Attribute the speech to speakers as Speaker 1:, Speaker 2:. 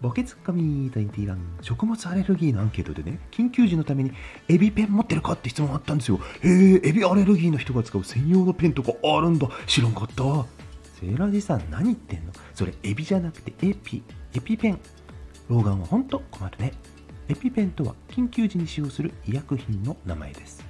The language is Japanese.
Speaker 1: ボケツッコミ21食物アレルギーのアンケートでね緊急時のためにエビペン持ってるかって質問あったんですよ。へえエビアレルギーの人が使う専用のペンとかあるんだ。知らんかった。セーラージさん何言ってんの？それエビじゃなくてエピエピペン。老眼はほんと？困るね。エピペンとは緊急時に使用する医薬品の名前です。